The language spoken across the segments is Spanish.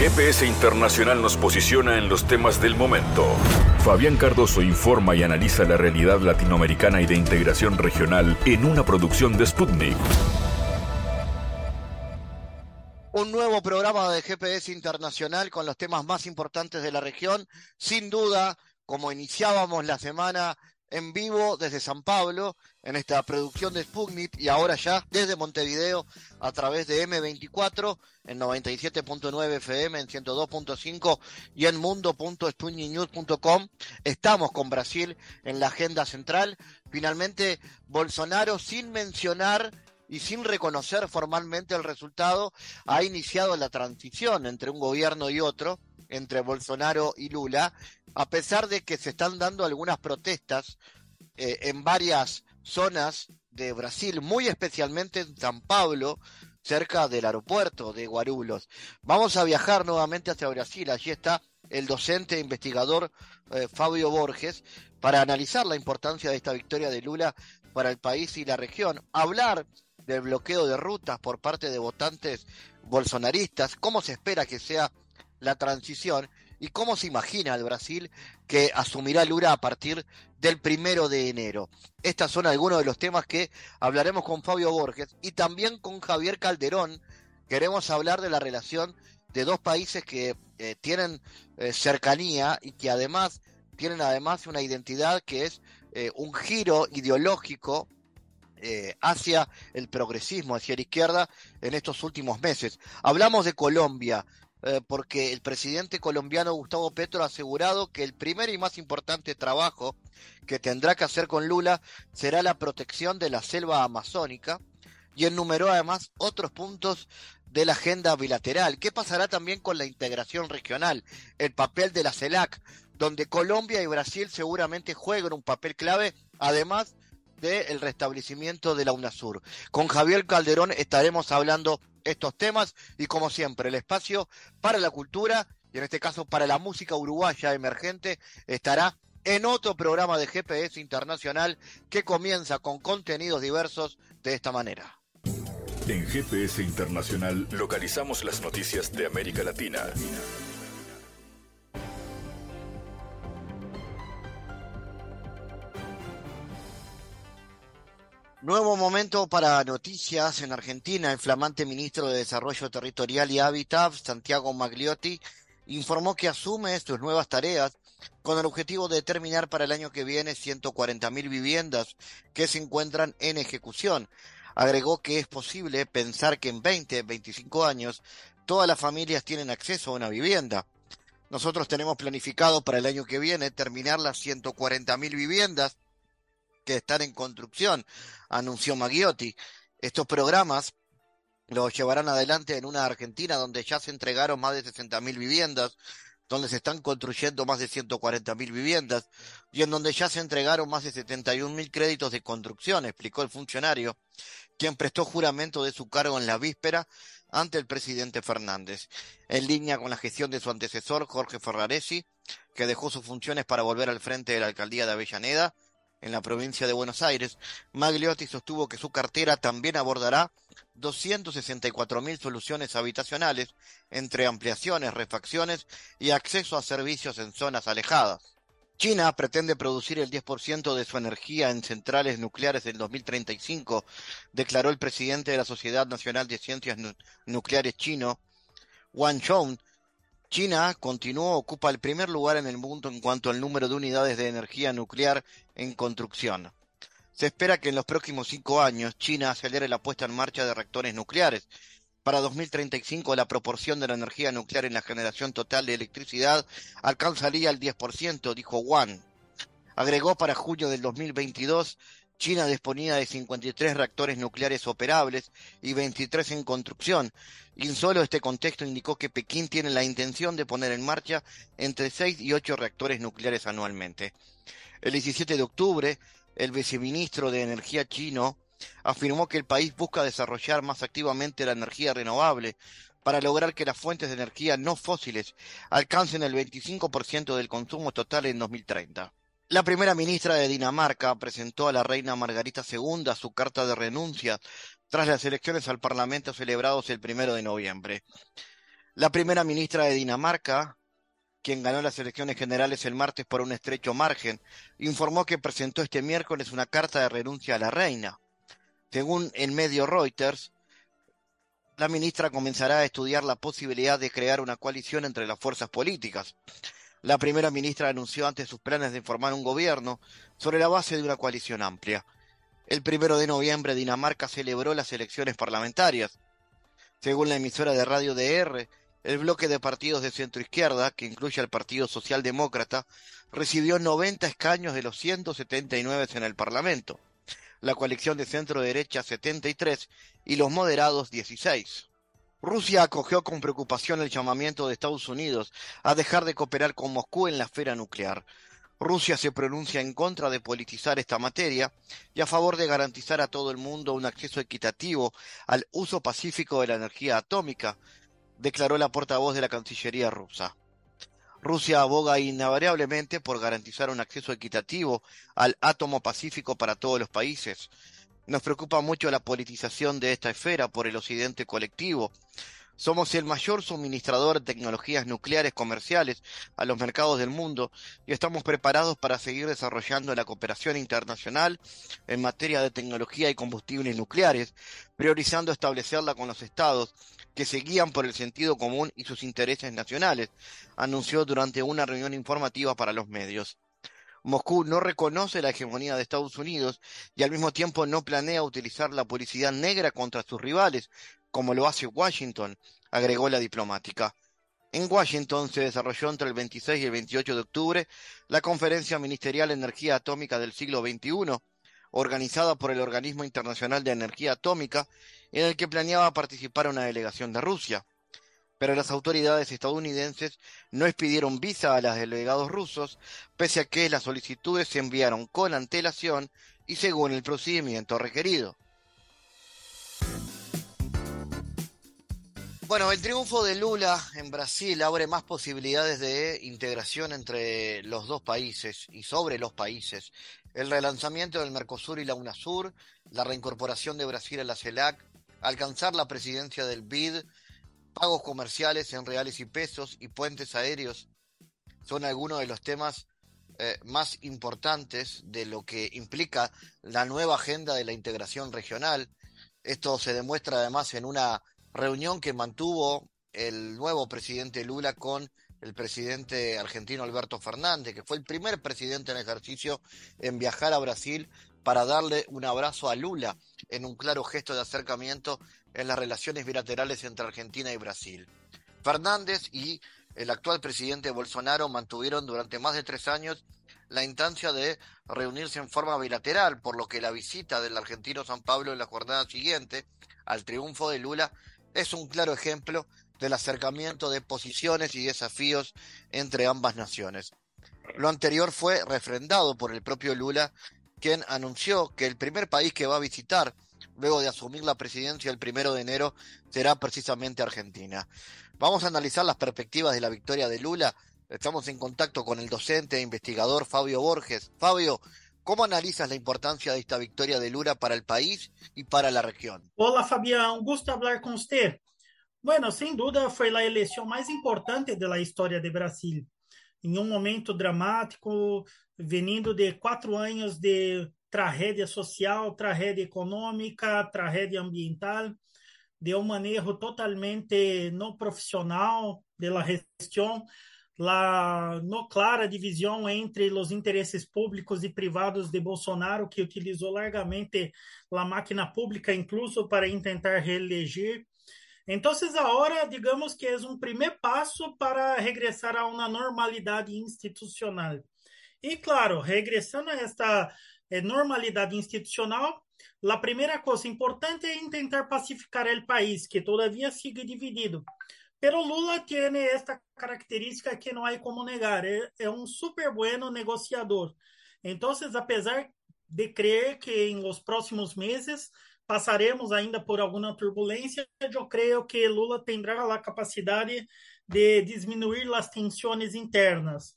GPS Internacional nos posiciona en los temas del momento. Fabián Cardoso informa y analiza la realidad latinoamericana y de integración regional en una producción de Sputnik. Un nuevo programa de GPS Internacional con los temas más importantes de la región. Sin duda, como iniciábamos la semana en vivo desde San Pablo en esta producción de Sputnik y ahora ya desde Montevideo a través de M24 en 97.9 FM en 102.5 y en mundo.sputniknews.com. Estamos con Brasil en la agenda central. Finalmente Bolsonaro sin mencionar y sin reconocer formalmente el resultado ha iniciado la transición entre un gobierno y otro entre Bolsonaro y Lula, a pesar de que se están dando algunas protestas eh, en varias zonas de Brasil, muy especialmente en San Pablo, cerca del aeropuerto de Guarulhos. Vamos a viajar nuevamente hacia Brasil. Allí está el docente e investigador eh, Fabio Borges para analizar la importancia de esta victoria de Lula para el país y la región. Hablar del bloqueo de rutas por parte de votantes bolsonaristas, cómo se espera que sea la transición y cómo se imagina el Brasil que asumirá Lula a partir del primero de enero. Estos son algunos de los temas que hablaremos con Fabio Borges y también con Javier Calderón. Queremos hablar de la relación de dos países que eh, tienen eh, cercanía y que además tienen además una identidad que es eh, un giro ideológico hacia el progresismo, hacia la izquierda en estos últimos meses. Hablamos de Colombia, eh, porque el presidente colombiano Gustavo Petro ha asegurado que el primer y más importante trabajo que tendrá que hacer con Lula será la protección de la selva amazónica y enumeró además otros puntos de la agenda bilateral. ¿Qué pasará también con la integración regional? El papel de la CELAC, donde Colombia y Brasil seguramente jueguen un papel clave, además del restablecimiento de la UNASUR. Con Javier Calderón estaremos hablando estos temas y como siempre el espacio para la cultura y en este caso para la música uruguaya emergente estará en otro programa de GPS Internacional que comienza con contenidos diversos de esta manera. En GPS Internacional localizamos las noticias de América Latina. Nuevo momento para noticias en Argentina. El flamante ministro de Desarrollo Territorial y Hábitat, Santiago Magliotti, informó que asume sus nuevas tareas con el objetivo de determinar para el año que viene 140.000 viviendas que se encuentran en ejecución. Agregó que es posible pensar que en 20, 25 años todas las familias tienen acceso a una vivienda. Nosotros tenemos planificado para el año que viene terminar las 140.000 viviendas que están en construcción, anunció Maggiotti. Estos programas los llevarán adelante en una Argentina donde ya se entregaron más de 60.000 viviendas, donde se están construyendo más de 140.000 viviendas y en donde ya se entregaron más de 71.000 créditos de construcción, explicó el funcionario, quien prestó juramento de su cargo en la víspera ante el presidente Fernández, en línea con la gestión de su antecesor Jorge Ferraresi, que dejó sus funciones para volver al frente de la alcaldía de Avellaneda en la provincia de Buenos Aires, Magliotti sostuvo que su cartera también abordará 264.000 soluciones habitacionales, entre ampliaciones, refacciones y acceso a servicios en zonas alejadas. China pretende producir el 10% de su energía en centrales nucleares en 2035, declaró el presidente de la Sociedad Nacional de Ciencias Nucleares chino, Wang Chong, China continúa ocupa el primer lugar en el mundo en cuanto al número de unidades de energía nuclear en construcción. Se espera que en los próximos cinco años China acelere la puesta en marcha de reactores nucleares. Para 2035 la proporción de la energía nuclear en la generación total de electricidad alcanzaría el 10%, dijo Wang. Agregó para julio del 2022 China disponía de 53 reactores nucleares operables y 23 en construcción, y solo este contexto indicó que Pekín tiene la intención de poner en marcha entre 6 y 8 reactores nucleares anualmente. El 17 de octubre, el viceministro de Energía chino afirmó que el país busca desarrollar más activamente la energía renovable para lograr que las fuentes de energía no fósiles alcancen el 25% del consumo total en 2030. La primera ministra de Dinamarca presentó a la reina Margarita II su carta de renuncia tras las elecciones al Parlamento celebrados el primero de noviembre. La primera ministra de Dinamarca, quien ganó las elecciones generales el martes por un estrecho margen, informó que presentó este miércoles una carta de renuncia a la reina. Según el medio Reuters, la ministra comenzará a estudiar la posibilidad de crear una coalición entre las fuerzas políticas. La primera ministra anunció antes sus planes de formar un gobierno sobre la base de una coalición amplia. El primero de noviembre Dinamarca celebró las elecciones parlamentarias. Según la emisora de radio DR, el bloque de partidos de centroizquierda, que incluye al Partido Socialdemócrata, recibió 90 escaños de los 179 en el Parlamento la coalición de centro derecha 73 y los moderados 16. Rusia acogió con preocupación el llamamiento de Estados Unidos a dejar de cooperar con Moscú en la esfera nuclear. Rusia se pronuncia en contra de politizar esta materia y a favor de garantizar a todo el mundo un acceso equitativo al uso pacífico de la energía atómica, declaró la portavoz de la Cancillería rusa. Rusia aboga invariablemente por garantizar un acceso equitativo al átomo pacífico para todos los países. Nos preocupa mucho la politización de esta esfera por el occidente colectivo. Somos el mayor suministrador de tecnologías nucleares comerciales a los mercados del mundo y estamos preparados para seguir desarrollando la cooperación internacional en materia de tecnología y combustibles nucleares, priorizando establecerla con los estados que se guían por el sentido común y sus intereses nacionales, anunció durante una reunión informativa para los medios. Moscú no reconoce la hegemonía de Estados Unidos y al mismo tiempo no planea utilizar la publicidad negra contra sus rivales, como lo hace Washington, agregó la diplomática. En Washington se desarrolló entre el 26 y el 28 de octubre la Conferencia Ministerial Energía Atómica del siglo XXI, organizada por el Organismo Internacional de Energía Atómica, en el que planeaba participar una delegación de Rusia. Pero las autoridades estadounidenses no expidieron visa a los delegados rusos, pese a que las solicitudes se enviaron con antelación y según el procedimiento requerido. Bueno, el triunfo de Lula en Brasil abre más posibilidades de integración entre los dos países y sobre los países. El relanzamiento del Mercosur y la UNASUR, la reincorporación de Brasil a la CELAC, alcanzar la presidencia del BID, pagos comerciales en reales y pesos y puentes aéreos son algunos de los temas eh, más importantes de lo que implica la nueva agenda de la integración regional. Esto se demuestra además en una reunión que mantuvo el nuevo presidente Lula con el presidente argentino Alberto Fernández, que fue el primer presidente en ejercicio en viajar a Brasil para darle un abrazo a Lula en un claro gesto de acercamiento en las relaciones bilaterales entre Argentina y Brasil. Fernández y el actual presidente Bolsonaro mantuvieron durante más de tres años la instancia de reunirse en forma bilateral, por lo que la visita del argentino San Pablo en la jornada siguiente al triunfo de Lula es un claro ejemplo del acercamiento de posiciones y desafíos entre ambas naciones. Lo anterior fue refrendado por el propio Lula quien anunció que el primer país que va a visitar luego de asumir la presidencia el primero de enero será precisamente Argentina. Vamos a analizar las perspectivas de la victoria de Lula. Estamos en contacto con el docente e investigador Fabio Borges. Fabio, ¿cómo analizas la importancia de esta victoria de Lula para el país y para la región? Hola Fabián, un gusto hablar con usted. Bueno, sin duda fue la elección más importante de la historia de Brasil. em um momento dramático, vindo de quatro anos de tragédia social, tragédia econômica, tragédia ambiental, de um manejo totalmente não profissional da gestão, la no clara divisão entre os interesses públicos e privados de Bolsonaro, que utilizou largamente a máquina pública, incluso para tentar reeleger Entonces ahora digamos que es un primer paso para regresar a una normalidad institucional. Y claro, regresando a esta eh, normalidad institucional, la primera cosa importante es intentar pacificar el país, que todavía sigue dividido. Pero Lula tiene esta característica que no hay como negar, es un súper bueno negociador. Entonces, a pesar de creer que en los próximos meses passaremos ainda por alguma turbulência, eu creio que Lula terá a capacidade de diminuir as tensões internas.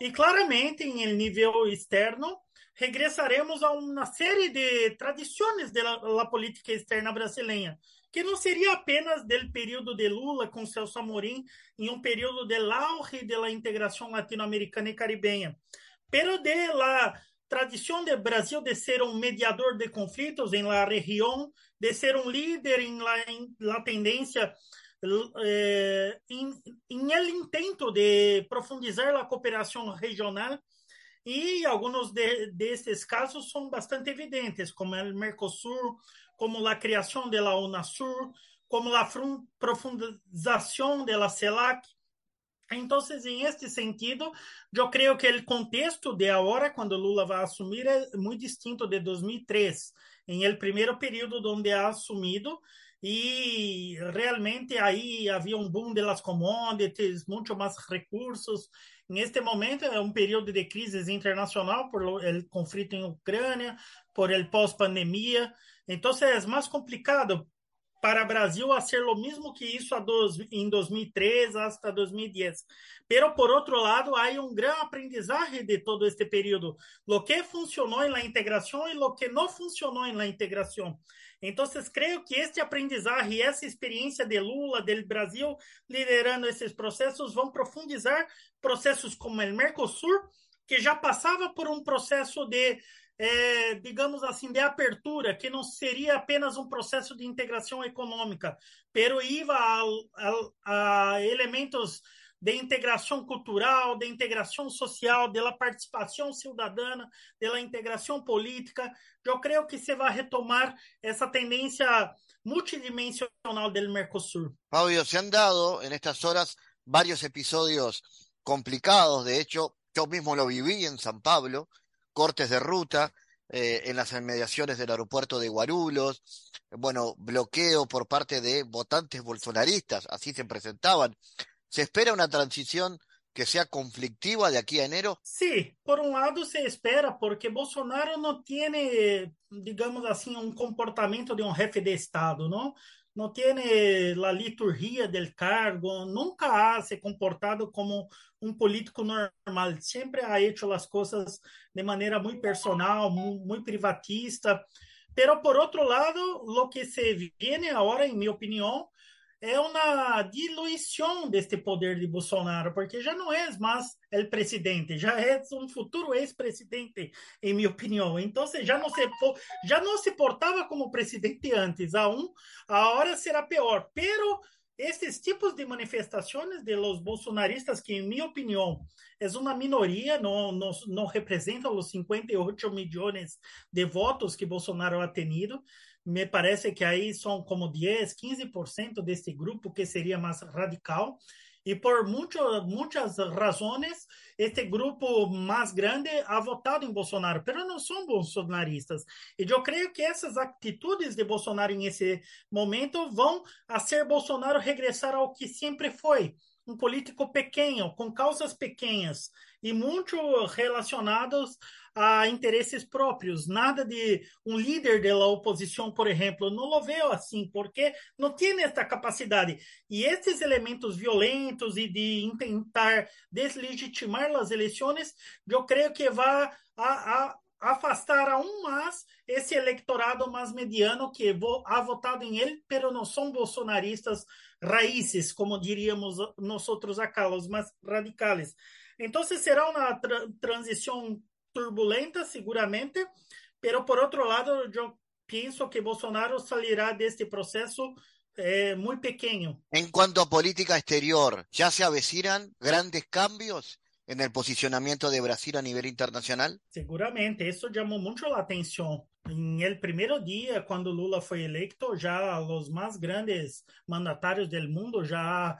E claramente, em nível externo, regressaremos a uma série de tradições da política externa brasileira, que não seria apenas do período de Lula com Celso Amorim, em um período de auge da integração latino-americana e caribenha, pero de la tradição do Brasil de ser um mediador de conflitos em la região, de ser um líder em la, em la tendência eh, em, em el intento de profundizar a cooperação regional e alguns de, desses casos são bastante evidentes, como o Mercosul, como a criação da UNASUR, como a profundização da CELAC. Então, em este sentido, eu creio que o contexto de agora, quando Lula vai assumir, é muito distinto de 2003, em el primeiro período onde ha assumido, e realmente aí havia um boom das commodities, muito mais recursos, em este momento é um período de crise internacional por o conflito em Ucrânia, por el pós-pandemia. Então é mais complicado para o Brasil ser o mesmo que isso em 2003 até 2010. Pero por outro lado, há um grande aprendizagem de todo este período, lo que funcionou na integração e lo que não funcionou na integração. Então, creio que este aprendizagem e essa experiência de Lula, do Brasil, liderando esses processos, vão profundizar processos como o Mercosul, que já passava por um processo de, eh, digamos assim, de apertura, que não seria apenas um processo de integração econômica, pero iba a, a, a elementos de integração cultural, de integração social, de participação cidadana, de integração política. Eu creio que se vai retomar essa tendência multidimensional do Mercosul. Fabio, se han dado en estas horas varios episodios complicados, de hecho, yo mismo lo viví en San Pablo, cortes de ruta, eh, en las inmediaciones del aeropuerto de Guarulhos, bueno, bloqueo por parte de votantes bolsonaristas, así se presentaban ¿Se espera una transición que sea conflictiva de aquí a enero? Sí, por un lado se espera, porque Bolsonaro no tiene, digamos así, un comportamiento de un jefe de Estado, ¿no? No tiene la liturgia del cargo, nunca ha se comportado como un político normal, siempre ha hecho las cosas de manera muy personal, muy privatista. Pero por otro lado, lo que se viene ahora, en mi opinión, é uma diluição deste poder de Bolsonaro, porque já não é mais o presidente, já é um futuro ex-presidente, em minha opinião. Então, já não se já não se portava como presidente antes. A um, a hora será pior. Pero esses tipos de manifestações de los bolsonaristas, que em minha opinião é uma minoria, não, não, não representam os 58 milhões de votos que Bolsonaro ha tenido, me parece que aí são como 10, 15% desse grupo que seria mais radical. E por muito, muitas razões, este grupo mais grande ha votado em Bolsonaro, mas não são bolsonaristas. E eu creio que essas atitudes de Bolsonaro nesse momento vão a ser Bolsonaro regressar ao que sempre foi, um político pequeno, com causas pequenas e muito relacionados a interesses próprios, nada de um líder da oposição, por exemplo, não lo veo assim, porque não tem esta capacidade. E esses elementos violentos e de tentar deslegitimar as eleições, eu creio que vai a, a afastar aún mais esse eleitorado mais mediano que ha votado em ele, pero não são bolsonaristas raízes, como diríamos nós outros acá, os mais radicais. Então, será uma tra transição turbulenta, seguramente, pero por outro lado, eu penso que Bolsonaro salirá deste processo eh, muy pequeño. En cuanto a política exterior, ¿ya se avecinan grandes cambios en el posicionamiento de Brasil a nivel internacional? Seguramente, isso chamou muito a atenção. Em el primeiro dia, quando Lula foi eleito, já os mais grandes mandatários do mundo já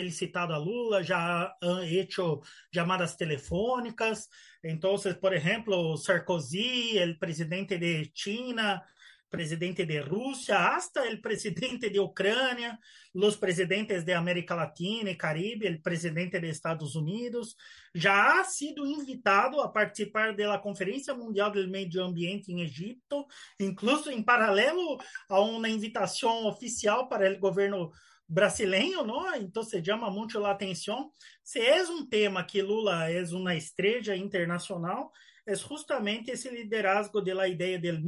felicitado a Lula, já han hecho llamadas telefônicas. Então, por exemplo, Sarkozy, o presidente de China, presidente de Rússia, hasta o presidente de Ucrânia, os presidentes de América Latina e Caribe, o presidente de Estados Unidos, já ha sido invitado a participar da Conferência Mundial do Meio Ambiente em Egipto, incluso em paralelo a uma invitação oficial para o governo brasileiro, não? Então se chama muito a atenção. Se é um tema que Lula é uma estrela internacional, é justamente esse liderazgo da ideia do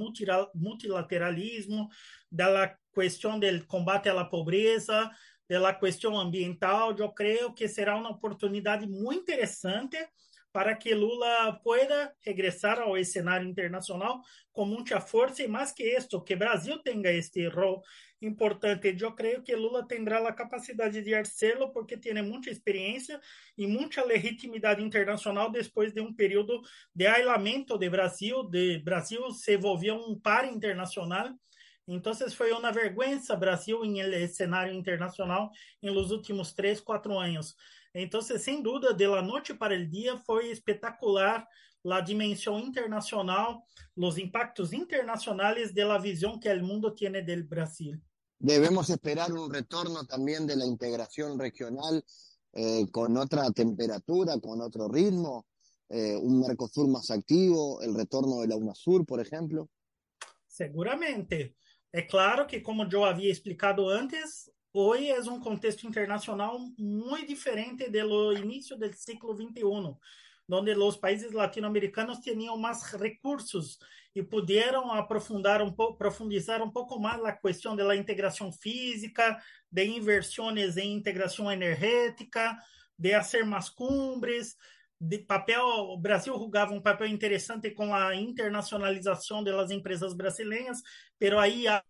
multilateralismo, da cuestión del combate la pobreza, de la cuestión ambiental, yo creo que será una oportunidad muy interesante para que Lula pueda regresar ao cenário internacional com muita força e mais que isto, que Brasil tenha este rol importante. Eu creio que Lula terá a capacidade de hacerlo porque tem muita experiência e muita legitimidade internacional depois de um período de aislamiento de Brasil, de Brasil se volveu um par internacional. Então, foi uma vergonha Brasil em cenário internacional nos últimos três, quatro anos. Entonces, sin duda, de la noche para el día fue espectacular la dimensión internacional, los impactos internacionales de la visión que el mundo tiene del Brasil. Debemos esperar un retorno también de la integración regional eh, con otra temperatura, con otro ritmo, eh, un Mercosur más activo, el retorno de la UNASUR, por ejemplo. Seguramente. É claro que, como eu havia explicado antes, Hoy é um contexto internacional muito diferente do início do século XXI, donde os países latinoamericanos tinham mais recursos e puderam aprofundar um pouco, profundizar um pouco mais a questão da integração física, de inversões em integração energética, de fazer mais cumbres, de papel, o Brasil jogava um papel interessante com a internacionalização das empresas brasileiras, pero aí há,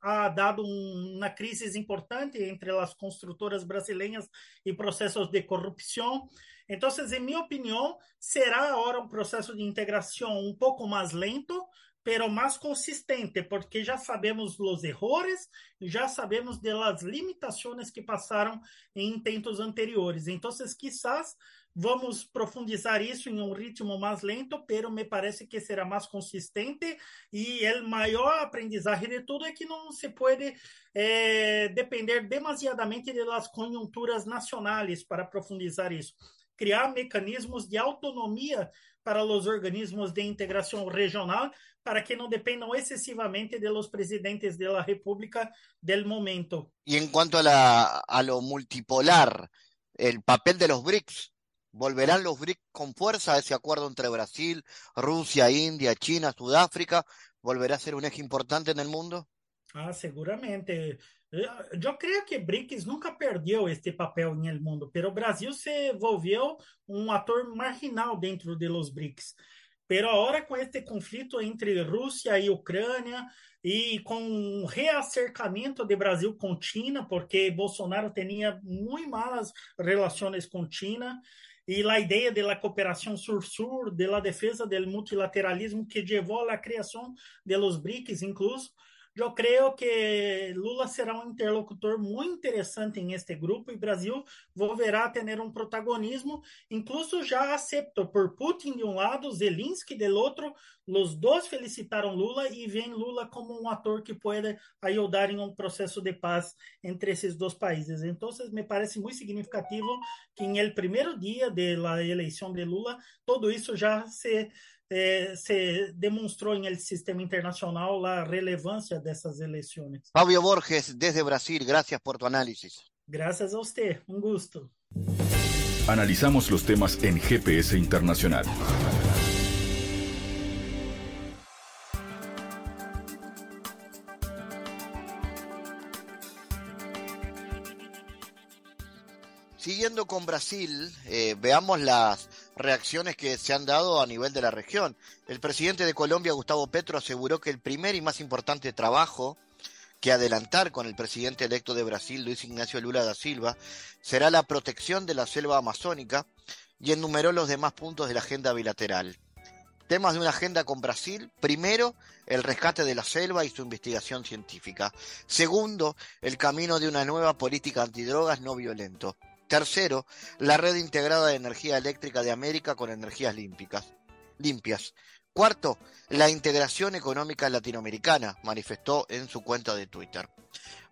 há dado um, uma crise importante entre as construtoras brasileiras e processos de corrupção. Então, em minha opinião, será agora um processo de integração um pouco mais lento, pero mais consistente, porque já sabemos os erros, já sabemos das limitações que passaram em intentos anteriores. Então, quizás Vamos profundizar isso em um ritmo mais lento, pero me parece que será mais consistente e o maior aprendizagem de tudo é que não se pode eh, depender demasiadamente das conjunturas nacionais para profundizar isso. Criar mecanismos de autonomia para os organismos de integração regional para que não dependam excessivamente de los presidentes de la República del momento. E em quanto a, la, a lo multipolar, el papel de los BRICS ¿Volverán los BRICS con fuerza ese acuerdo entre Brasil, Rusia, India, China, Sudáfrica? ¿Volverá a ser un eje importante en el mundo? Ah, seguramente. Eu creio que BRICS nunca perdeu este papel no mundo, pero o Brasil se volveu um ator marginal dentro de los BRICS. Pero agora com este conflito entre Rússia e Ucrânia e com um reacercamento de Brasil com China, porque Bolsonaro tinha muito malas relações com China, e a ideia da cooperação sur-sur, da defesa do multilateralismo que levou à criação de los BRICS, incluso, eu creio que Lula será um interlocutor muito interessante em este grupo e Brasil volverá a ter um protagonismo, incluso já aceito por Putin de um lado, Zelensky do outro. Os dois felicitaram Lula e veem Lula como um ator que pode ajudar em um processo de paz entre esses dois países. Então, me parece muito significativo que em el primeiro dia da eleição de Lula, tudo isso já se eh, se demonstrou em el sistema internacional a relevância dessas eleições. Fabio Borges, desde Brasil, gracias por tu análisis. Gracias a usted, un gusto. Analizamos los temas en GPS Internacional. Siguiendo con Brasil, eh, veamos las reacciones que se han dado a nivel de la región. El presidente de Colombia, Gustavo Petro, aseguró que el primer y más importante trabajo que adelantar con el presidente electo de Brasil, Luis Ignacio Lula da Silva, será la protección de la selva amazónica y enumeró los demás puntos de la agenda bilateral. Temas de una agenda con Brasil. Primero, el rescate de la selva y su investigación científica. Segundo, el camino de una nueva política antidrogas no violento. Tercero, la red integrada de energía eléctrica de América con energías limpias. Cuarto, la integración económica latinoamericana, manifestó en su cuenta de Twitter.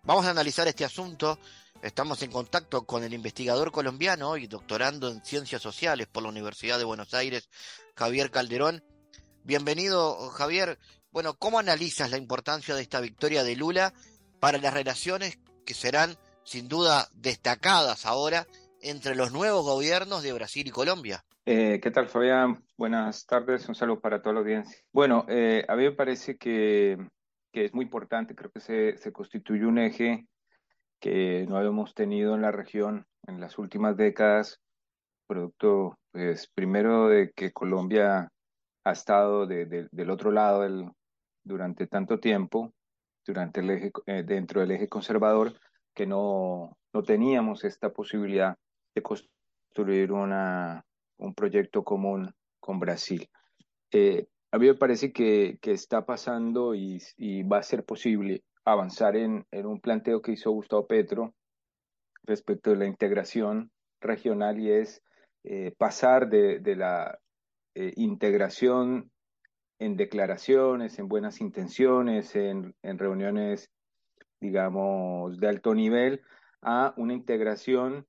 Vamos a analizar este asunto. Estamos en contacto con el investigador colombiano y doctorando en ciencias sociales por la Universidad de Buenos Aires, Javier Calderón. Bienvenido, Javier. Bueno, ¿cómo analizas la importancia de esta victoria de Lula para las relaciones que serán sin duda destacadas ahora entre los nuevos gobiernos de Brasil y Colombia. Eh, ¿Qué tal, Fabián? Buenas tardes, un saludo para toda la audiencia. Bueno, eh, a mí me parece que es muy importante, creo que se, se constituye un eje que no habíamos tenido en la región en las últimas décadas, producto, pues, primero de que Colombia ha estado de, del otro lado durante tanto tiempo, durante el eje, eh, dentro del eje conservador, que no, no teníamos esta posibilidad de construir una, un proyecto común con Brasil. Eh, a mí me parece que, que está pasando y, y, va a ser posible avanzar en, en, un planteo que hizo Gustavo Petro respecto de la integración regional y es eh, pasar de, de la eh, integración en declaraciones, en buenas intenciones, en, en, reuniones, digamos, de alto nivel, a una integración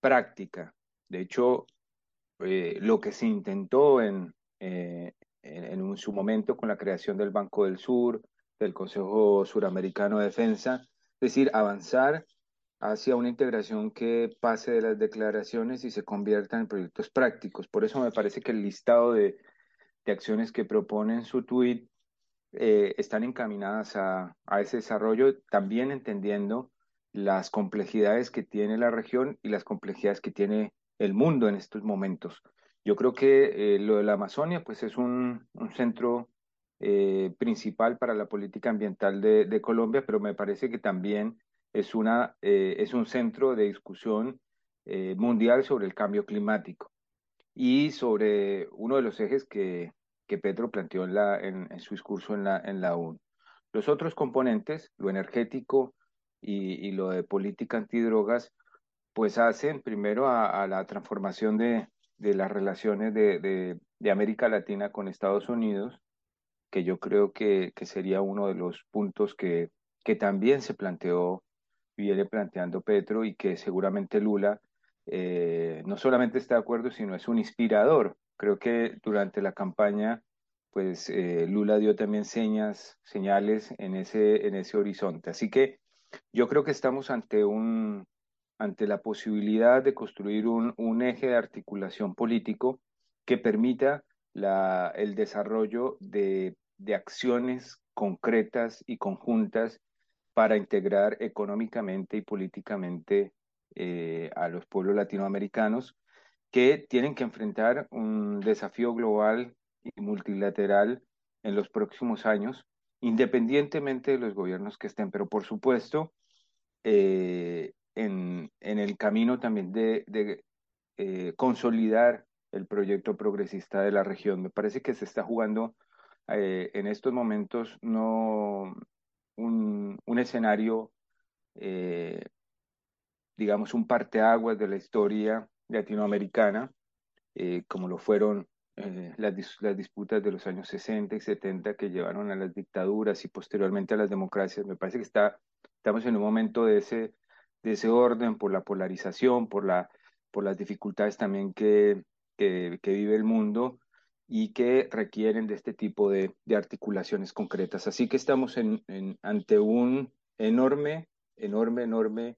práctica. De hecho, eh, lo que se intentó en, eh, en, en, su momento con la creación del Banco del Sur, del Consejo Suramericano de Defensa, es decir, avanzar hacia una integración que pase de las declaraciones y se convierta en proyectos prácticos. Por eso me parece que el listado de, de acciones que propone en su tweet eh, están encaminadas a, ese desarrollo, también entendiendo las complejidades que tiene la región y las complejidades que tiene el mundo en estos momentos. Yo creo que eh, lo de la Amazonia pues es un, centro eh, principal para la política ambiental de, Colombia, pero me parece que también es, una, es un centro de discusión mundial sobre el cambio climático y sobre uno de los ejes que, que Petro planteó en, su discurso en la, en la ONU. Los otros componentes, lo energético y, lo de política antidrogas, pues hacen primero a, la transformación de, las relaciones de, América Latina con Estados Unidos, que yo creo que, sería uno de los puntos que, que también se planteó viene planteando Petro y que seguramente Lula eh, no solamente está de acuerdo, sino es un inspirador. Creo que durante la campaña, pues eh, Lula dio también señas, señales en ese, en ese horizonte. Así que yo creo que estamos ante, un, ante la posibilidad de construir un, un eje de articulación político que permita la, el desarrollo de, de acciones concretas y conjuntas para integrar económicamente y políticamente eh, a los pueblos latinoamericanos que tienen que enfrentar un desafío global y multilateral en los próximos años, independientemente de los gobiernos que estén, pero por supuesto, eh, en, en, el camino también de, eh, consolidar el proyecto progresista de la región. Me parece que se está jugando eh, en estos momentos no un, un escenario, digamos, un parteaguas de la historia latinoamericana, eh, como lo fueron eh, las, las, disputas de los años 60 y 70 que llevaron a las dictaduras y posteriormente a las democracias. Me parece que está, estamos en un momento de ese, de ese orden por la polarización, por, la, por las dificultades también que, que, vive el mundo y que requieren de este tipo de, de articulaciones concretas. Así que estamos en, ante un enorme, enorme, enorme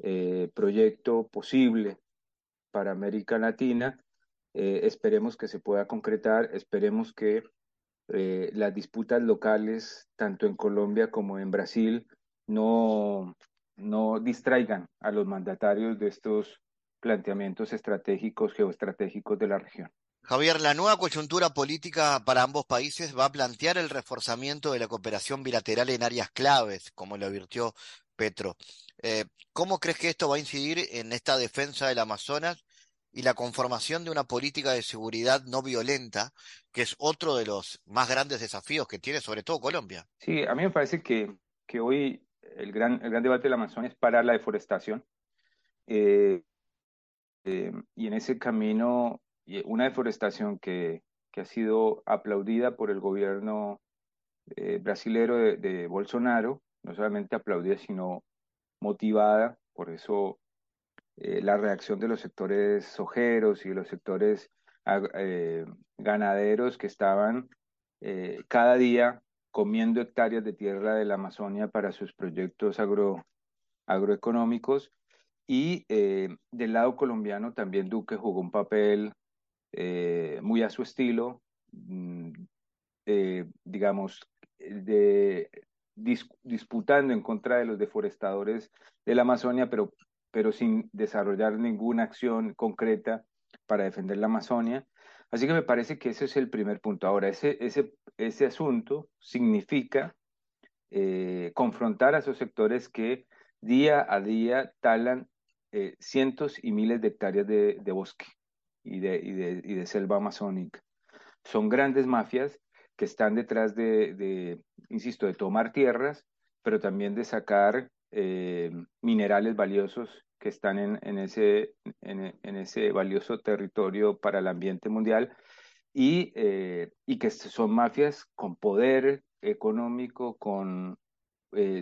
eh, proyecto posible para América Latina. Eh, esperemos que se pueda concretar, esperemos que eh, las disputas locales, tanto en Colombia como en Brasil, no, no distraigan a los mandatarios de estos planteamientos estratégicos, geoestratégicos de la región. Javier, la nueva coyuntura política para ambos países va a plantear el reforzamiento de la cooperación bilateral en áreas claves, como lo advirtió Petro. Eh, ¿Cómo crees que esto va a incidir en esta defensa del Amazonas y la conformación de una política de seguridad no violenta, que es otro de los más grandes desafíos que tiene sobre todo Colombia? Sí, a mí me parece que, que hoy el gran, el gran debate del Amazonas es parar la deforestación. Eh, eh, y en ese camino una deforestación que, que ha sido aplaudida por el gobierno eh, brasilero de, de, Bolsonaro, no solamente aplaudida, sino motivada, por eso eh, la reacción de los sectores sojeros y de los sectores eh, ganaderos que estaban eh, cada día comiendo hectáreas de tierra de la Amazonia para sus proyectos agro, agroeconómicos. Y del lado colombiano también Duque jugó un papel muy a su estilo, mm, digamos, de, disputando en contra de los deforestadores de la Amazonia, pero, pero sin desarrollar ninguna acción concreta para defender la Amazonia. Así que me parece que ese es el primer punto. Ahora, ese, ese, ese asunto significa eh, confrontar a esos sectores que día a día talan eh, cientos y miles de hectáreas de, bosque de, y, de, y de, selva amazónica. Son grandes mafias que están detrás de, insisto, de tomar tierras, pero también de sacar eh, minerales valiosos que están en, ese, en, ese valioso territorio para el ambiente mundial y, eh, y que son mafias con poder económico, con,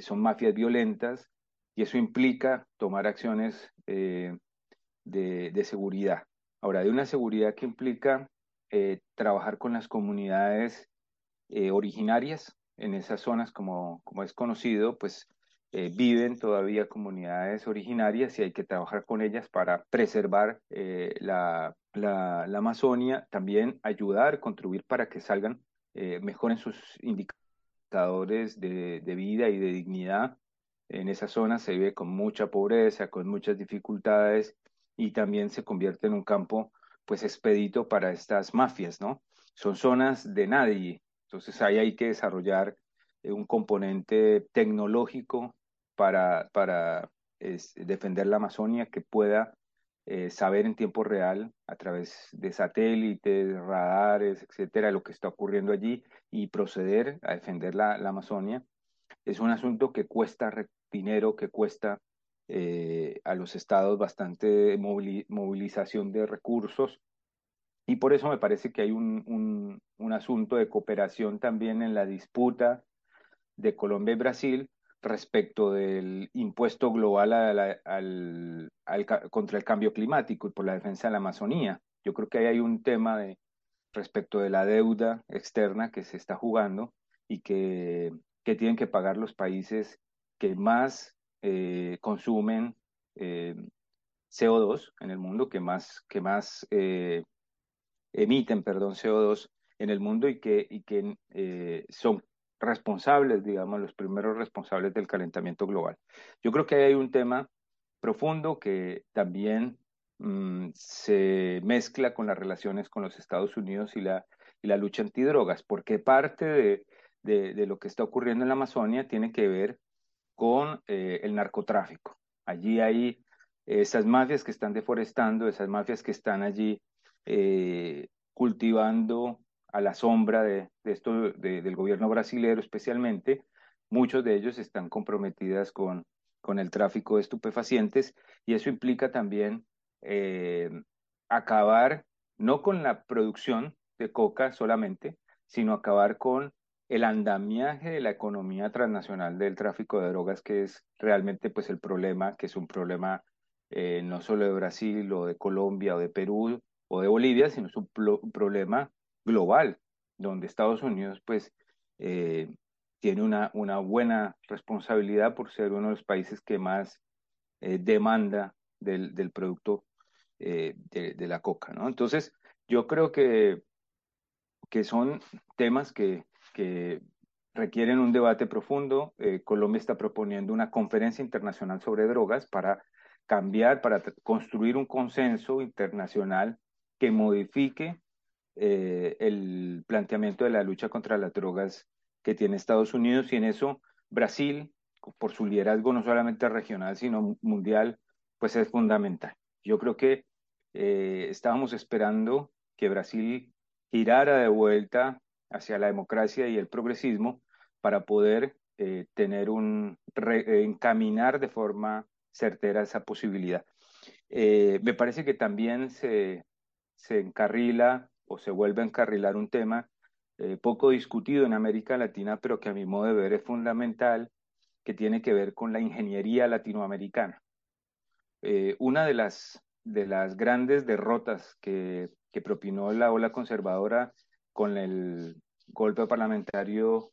son mafias violentas y eso implica tomar acciones eh, de, seguridad. Ahora, de una seguridad que implica eh, trabajar con las comunidades eh, originarias en esas zonas, como, como es conocido, pues viven todavía comunidades originarias y hay que trabajar con ellas para preservar la, la, Amazonia, también ayudar, contribuir para que salgan mejor en sus indicadores de, de vida y de dignidad en esa zona se vive con mucha pobreza, con muchas dificultades y también se convierte en un campo pues expedito para estas mafias, ¿no? Son zonas de nadie, entonces ahí hay que desarrollar eh, un componente tecnológico para, defender la Amazonia que pueda eh, saber en tiempo real a través de satélites, radares, etcétera, lo que está ocurriendo allí y proceder a defender la, la Amazonia. Es un asunto que cuesta dinero que cuesta eh, a los estados bastante movilización de recursos. Y por eso me parece que hay un, un, asunto de cooperación también en la disputa de Colombia y Brasil respecto del impuesto global al, contra el cambio climático y por la defensa de la Amazonía. Yo creo que ahí hay un tema de, respecto de la deuda externa que se está jugando y que, que tienen que pagar los países que más eh, consumen eh, CO2 en el mundo, que más, que más eh, emiten, perdón, CO2 en el mundo y que, y que son responsables, digamos, los primeros responsables del calentamiento global. Yo creo que hay un tema profundo que también mm, se mezcla con las relaciones con los Estados Unidos y la, y la lucha antidrogas, porque parte de, de, de, lo que está ocurriendo en la Amazonia tiene que ver con eh, el narcotráfico. Allí hay esas mafias que están deforestando, esas mafias que están allí eh, cultivando a la sombra de, esto del gobierno brasileño especialmente. Muchos de ellos están comprometidas con, con el tráfico de estupefacientes y eso implica también eh, acabar no con la producción de coca solamente, sino acabar con el andamiaje de la economía transnacional del tráfico de drogas, que es realmente pues el problema, que es un problema eh, no solo de Brasil o de Colombia o de Perú o de Bolivia, sino es un, problema global, donde Estados Unidos pues eh, tiene una, una buena responsabilidad por ser uno de los países que más eh, demanda del, del producto de, de, la coca, ¿no? Entonces, yo creo que, que son temas que, que requieren un debate profundo. Eh, Colombia está proponiendo una conferencia internacional sobre drogas para cambiar, para construir un consenso internacional que modifique eh, el planteamiento de la lucha contra las drogas que tiene Estados Unidos y en eso Brasil, por su liderazgo no solamente regional, sino mundial, pues es fundamental. Yo creo que eh, estábamos esperando que Brasil girara de vuelta hacia la democracia y el progresismo para poder eh, tener un encaminar de forma certera esa posibilidad. Eh, me parece que también se, se encarrila o se vuelve a encarrilar un tema eh, poco discutido en América Latina, pero que a mi modo de ver es fundamental, que tiene que ver con la ingeniería latinoamericana. una de las, de las grandes derrotas que, que propinó la ola conservadora con el golpe parlamentario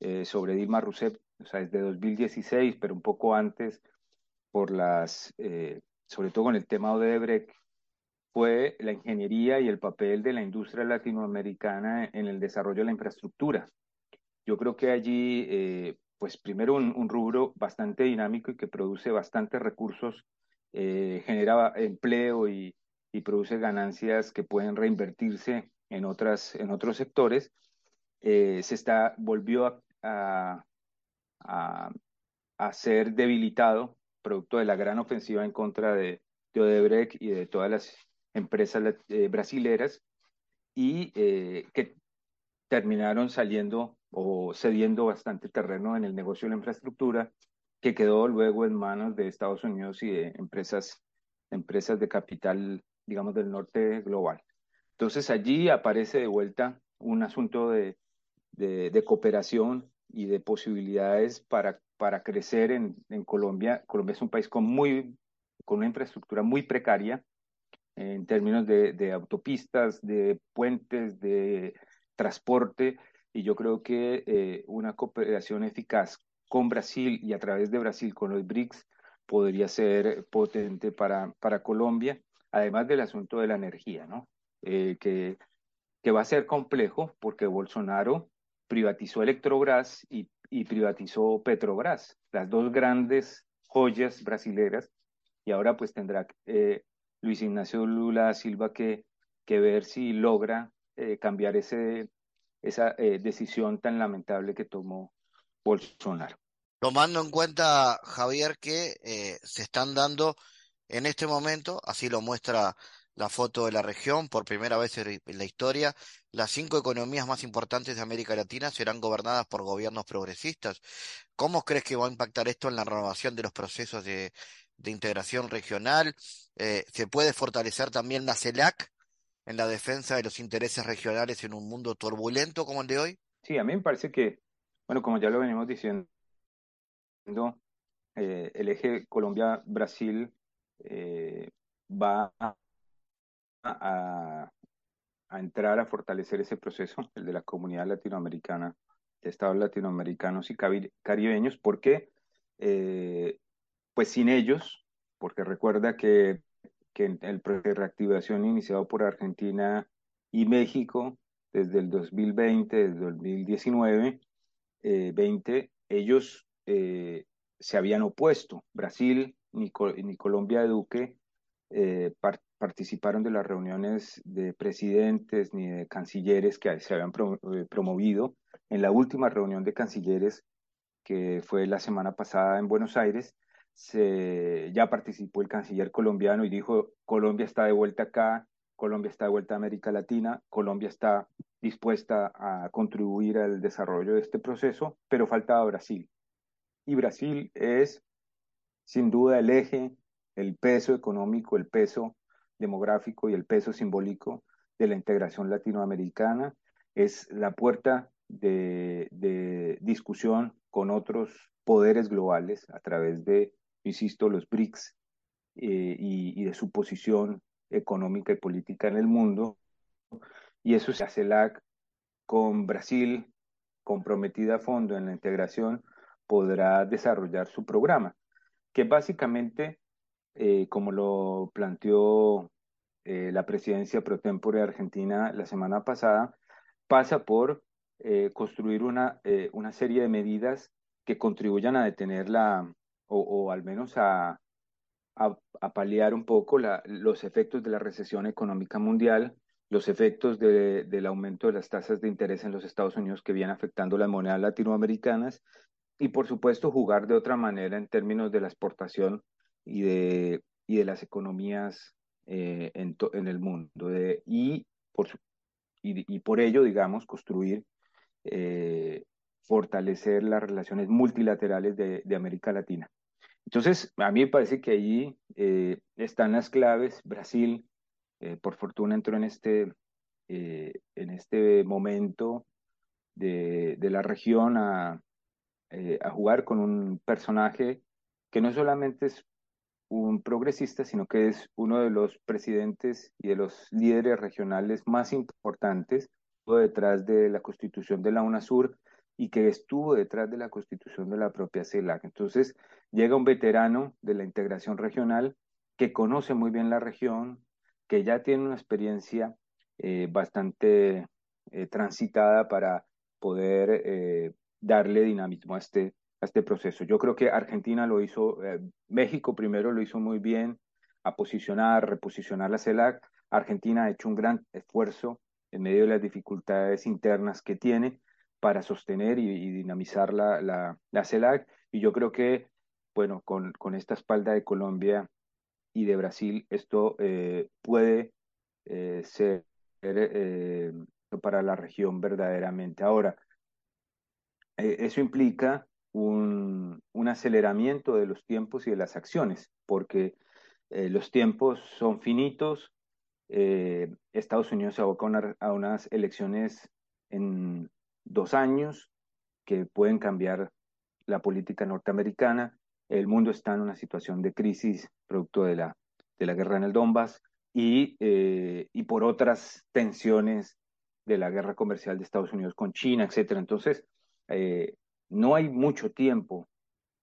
eh, sobre Dilma Rousseff, o sea, desde 2016, pero un poco antes, por las, eh, sobre todo con el tema Odebrecht, fue la ingeniería y el papel de la industria latinoamericana en el desarrollo de la infraestructura. Yo creo que allí eh, pues primero un, rubro bastante dinámico y que produce bastantes recursos, eh, genera empleo y, produce ganancias que pueden reinvertirse en, otras, en otros sectores, se está, volvió a, a, ser debilitado producto de la gran ofensiva en contra de, de Odebrecht y de todas las empresas brasileras y que terminaron saliendo o cediendo bastante terreno en el negocio de la infraestructura, que quedó luego en manos de Estados Unidos y de empresas, empresas de capital, digamos, del norte global. Entonces allí aparece de vuelta un asunto de, de, cooperación y de posibilidades para, para crecer en, en, Colombia. Colombia es un país con, muy, con una infraestructura muy precaria en términos de, autopistas, de puentes, de transporte y yo creo que eh, una cooperación eficaz con Brasil y a través de Brasil con los BRICS podría ser potente para, para Colombia, además del asunto de la energía, ¿no? Eh, que, que va a ser complejo porque Bolsonaro privatizó Electrobras y, y privatizó Petrobras, las dos grandes joyas brasileras, y ahora pues tendrá eh, Luis Ignacio Lula Silva que, que ver si logra eh, cambiar ese, esa eh, decisión tan lamentable que tomó Bolsonaro. Tomando en cuenta, Javier, que eh, se están dando en este momento, así lo muestra la foto de la región, por primera vez en la historia, las cinco economías más importantes de América Latina serán gobernadas por gobiernos progresistas. ¿Cómo crees que va a impactar esto en la renovación de los procesos de, integración regional? ¿Se puede fortalecer también la CELAC en la defensa de los intereses regionales en un mundo turbulento como el de hoy? Sí, a mí me parece que, bueno, como ya lo venimos diciendo, eh, el eje Colombia-Brasil eh, va a, a, entrar a fortalecer ese proceso, el de la comunidad latinoamericana, de estados latinoamericanos y caribeños, porque, eh, pues sin ellos, porque recuerda que que el proceso de reactivación iniciado por Argentina y México desde el 2020, desde el 2019, 20, ellos eh, se habían opuesto. Brasil ni, ni Colombia de Duque eh, participaron de las reuniones de presidentes ni de cancilleres que se habían eh, promovido. En la última reunión de cancilleres, que fue la semana pasada en Buenos Aires, se, ya participó el canciller colombiano y dijo, Colombia está de vuelta acá, Colombia está de vuelta a América Latina, Colombia está dispuesta a contribuir al desarrollo de este proceso, pero faltaba Brasil. Y Brasil es sin duda el eje, el peso económico, el peso demográfico y el peso simbólico de la integración latinoamericana, es la puerta de, de discusión con otros poderes globales a través de insisto, los BRICS eh, y, de su posición económica y política en el mundo. Y eso hace la con Brasil comprometida a fondo en la integración podrá desarrollar su programa, que básicamente, eh, como lo planteó eh, la presidencia pro tempore argentina la semana pasada, pasa por construir una, una serie de medidas que contribuyan a detener la, o, al menos a, a, paliar un poco los efectos de la recesión económica mundial, los efectos del aumento de las tasas de interés en los Estados Unidos que vienen afectando las monedas latinoamericanas y por supuesto jugar de otra manera en términos de la exportación y de, y de las economías eh, en, en, el mundo. y, por, y, por ello, digamos, construir eh, fortalecer las relaciones multilaterales de, de, América Latina. Entonces, a mí me parece que allí eh, están las claves. Brasil, eh, por fortuna, entró en este, eh, en este momento de, la región a, a jugar con un personaje que no solamente es un progresista, sino que es uno de los presidentes y de los líderes regionales más importantes detrás de la constitución de la UNASUR y que estuvo detrás de la constitución de la propia CELAC. Entonces, llega un veterano de la integración regional que conoce muy bien la región, que ya tiene una experiencia eh, bastante eh, transitada para poder eh, darle dinamismo a este, a este proceso. Yo creo que Argentina lo hizo, México primero lo hizo muy bien, a posicionar, reposicionar la CELAC. Argentina ha hecho un gran esfuerzo en medio de las dificultades internas que tiene para sostener y, dinamizar la, la, la, CELAC. Y yo creo que, bueno, con, con esta espalda de Colombia y de Brasil, esto eh, puede eh, ser eh, para la región verdaderamente. Ahora, eso implica un, un, aceleramiento de los tiempos y de las acciones, porque los tiempos son finitos, Estados Unidos se aboca a unas elecciones en dos años que pueden cambiar la política norteamericana. El mundo está en una situación de crisis producto de la, de la guerra en el Donbass y, eh, y por otras tensiones de la guerra comercial de Estados Unidos con China, etc. Entonces, eh, no hay mucho tiempo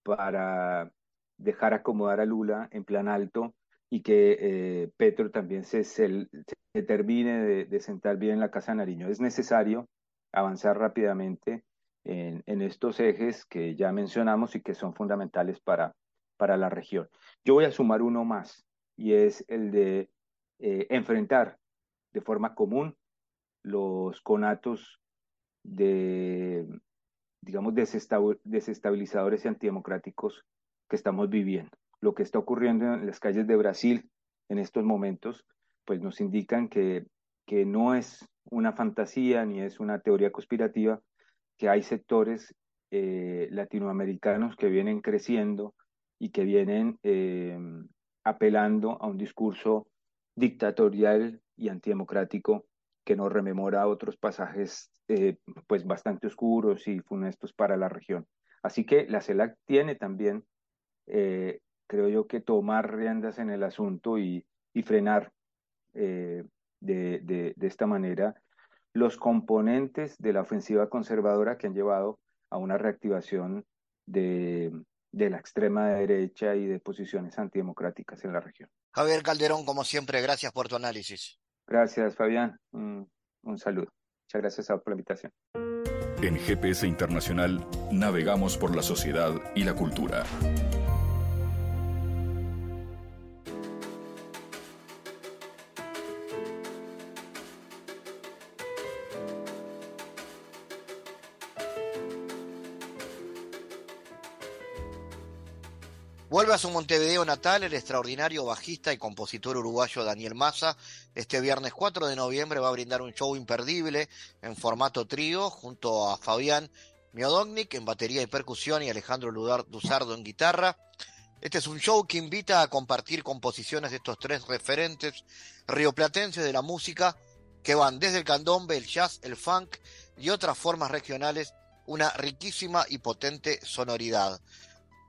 para dejar acomodar a Lula en plan alto y que eh, Petro también se, se, termine de, sentar bien en la Casa Nariño. Es necesario avanzar rápidamente en, estos ejes que ya mencionamos y que son fundamentales para, para la región. Yo voy a sumar uno más y es el de eh, enfrentar de forma común los conatos de, digamos, desestabilizadores y antidemocráticos que estamos viviendo lo que está ocurriendo en las calles de Brasil en estos momentos, pues nos indican que, que no es una fantasía ni es una teoría conspirativa, que hay sectores eh, latinoamericanos que vienen creciendo y que vienen eh, apelando a un discurso dictatorial y antidemocrático que nos rememora otros pasajes eh, pues bastante oscuros y funestos para la región. Así que la CELAC tiene también creo yo que tomar riendas en el asunto y, frenar de, de, de, esta manera los componentes de la ofensiva conservadora que han llevado a una reactivación de, de la extrema derecha y de posiciones antidemocráticas en la región. Javier Calderón, como siempre, gracias por tu análisis. Gracias, Fabián. Un, un saludo. Muchas gracias por la invitación. En GPS Internacional navegamos por la sociedad y la cultura. Vuelve a su Montevideo natal el extraordinario bajista y compositor uruguayo Daniel Massa. Este viernes 4 de noviembre va a brindar un show imperdible en formato trío junto a Fabián Miodognik en batería y percusión y Alejandro Luzardo en guitarra. Este es un show que invita a compartir composiciones de estos tres referentes rioplatenses de la música que van desde el candombe, el jazz, el funk y otras formas regionales, una riquísima y potente sonoridad.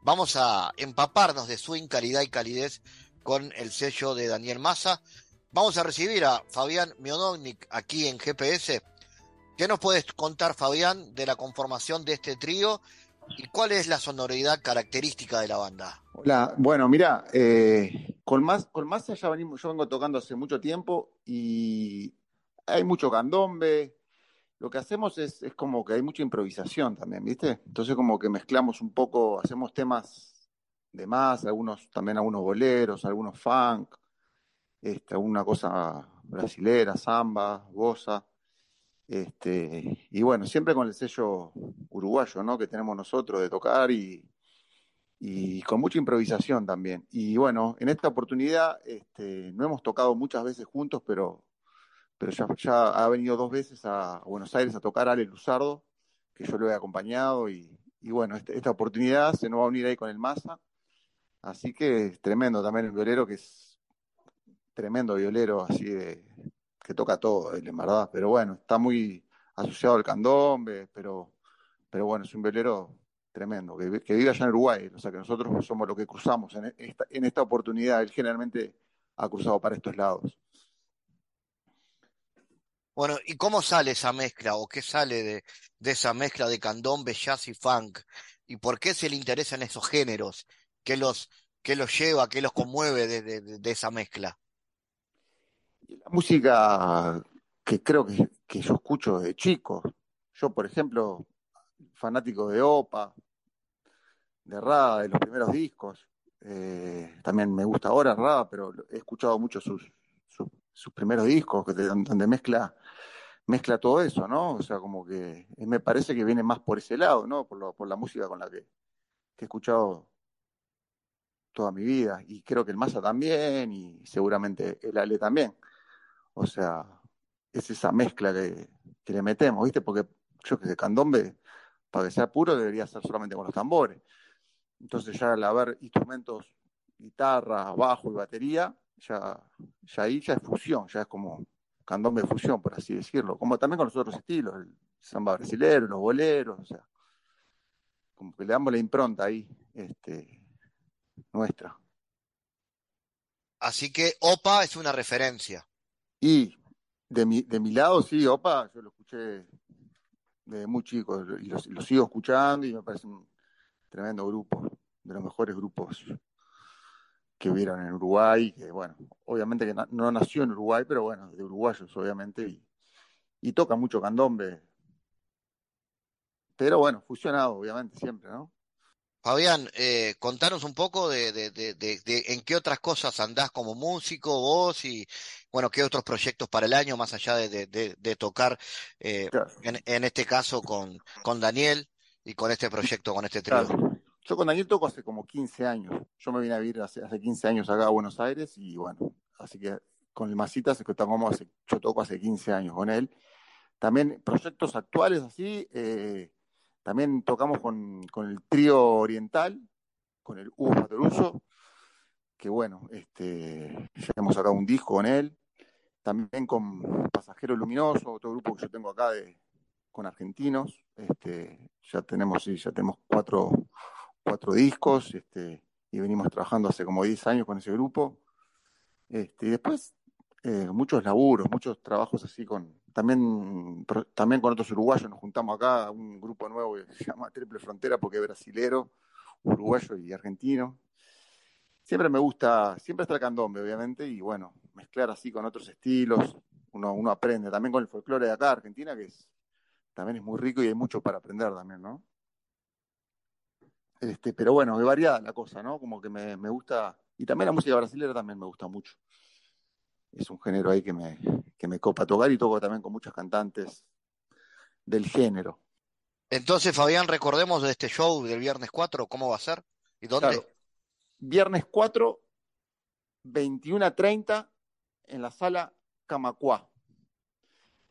Vamos a empaparnos de swing, calidad y calidez con el sello de Daniel Massa. Vamos a recibir a Fabián Mionognik aquí en GPS. ¿Qué nos puedes contar, Fabián, de la conformación de este trío y cuál es la sonoridad característica de la banda? Hola, bueno, mira, eh, con, más, con Massa ya venimos, yo vengo tocando hace mucho tiempo y hay mucho candombe, lo que hacemos es, es, como que hay mucha improvisación también, ¿viste? Entonces como que mezclamos un poco, hacemos temas de más, algunos también algunos boleros, algunos funk, este, alguna cosa brasilera, samba, bossa, este, y bueno, siempre con el sello uruguayo, ¿no? Que tenemos nosotros de tocar y, y con mucha improvisación también. Y bueno, en esta oportunidad este, no hemos tocado muchas veces juntos, pero pero ya, ha venido dos veces a, Buenos Aires a tocar Ale Luzardo, que yo lo he acompañado, y, bueno, este, esta, oportunidad se nos va a unir ahí con el Massa, así que es tremendo también el violero, que es tremendo violero, así de, que toca todo, en verdad, pero bueno, está muy asociado al candombe, pero, pero bueno, es un violero tremendo, que, que vive allá en Uruguay, o sea que nosotros somos los que cruzamos en esta, en esta oportunidad, él generalmente ha cruzado para estos lados. Bueno, ¿y cómo sale esa mezcla o qué sale de, esa mezcla de candombe, jazz y funk? ¿Y por qué se le interesan esos géneros? ¿Qué los, qué los lleva, qué los conmueve de, esa mezcla? La música que creo que, yo escucho de chico. Yo, por ejemplo, fanático de OPA, de Rada, de los primeros discos. Eh, también me gusta ahora Rada, pero he escuchado mucho sus, sus, primeros discos, donde mezcla, mezcla todo eso, ¿no? O sea, como que me parece que viene más por ese lado, ¿no? Por, la música con la que, que he escuchado toda mi vida. Y creo que el Massa también, y seguramente el Ale también. O sea, es esa mezcla que, le metemos, ¿viste? Porque yo que sé, candombe, para que sea puro, debería ser solamente con los tambores. Entonces ya al haber instrumentos, guitarra, bajo y batería, ya, ya ahí ya es fusión, ya es como candombe de fusión, por así decirlo. Como también con los otros estilos, el samba brasilero, los boleros, o sea, como que le damos la impronta ahí, este, nuestra. Así que OPA es una referencia. Y de mi, de mi lado, sí, Opa, yo lo escuché desde muy chico y lo, sigo escuchando y me parece un tremendo grupo, de los mejores grupos que hubieron en Uruguay, que bueno, obviamente que no, nació en Uruguay, pero bueno, de uruguayos obviamente, y, y toca mucho candombe. Pero bueno, fusionado obviamente siempre, ¿no? Fabián, eh, contanos un poco de, de, de, de, en qué otras cosas andás como músico, vos y, bueno, qué otros proyectos para el año, más allá de, tocar, eh, en, en, este caso con, con Daniel y con este proyecto, con este trío. Yo con Daniel toco hace como 15 años. Yo me vine a vivir hace, hace 15 años acá a Buenos Aires y bueno, así que con el Masitas que hace, yo toco hace 15 años con él. También proyectos actuales así, eh, también tocamos con, el trío oriental, con el Hugo Matoruso, que bueno, este, ya hemos sacado un disco con él. También con Pasajero Luminoso, otro grupo que yo tengo acá de, con argentinos. Este, ya tenemos, sí, ya tenemos cuatro, cuatro discos, este, y venimos trabajando hace como 10 años con ese grupo. Este, y después eh, muchos laburos, muchos trabajos así con, también, también con otros uruguayos nos juntamos acá, un grupo nuevo que se llama Triple Frontera porque es brasilero, uruguayo y argentino. Siempre me gusta, siempre está el candombe, obviamente, y bueno, mezclar así con otros estilos, uno, uno aprende. También con el folclore de acá, Argentina, que es, también es muy rico y hay mucho para aprender también, ¿no? Este, pero bueno, es variada la cosa, ¿no? Como que me, me gusta, y también la música brasileña también me gusta mucho. Es un género ahí que me, que me copa tocar y toco también con muchos cantantes del género. Entonces, Fabián, recordemos de este show del viernes 4, ¿cómo va a ser? ¿Y dónde? Viernes 4, 21.30 en la sala Camacuá.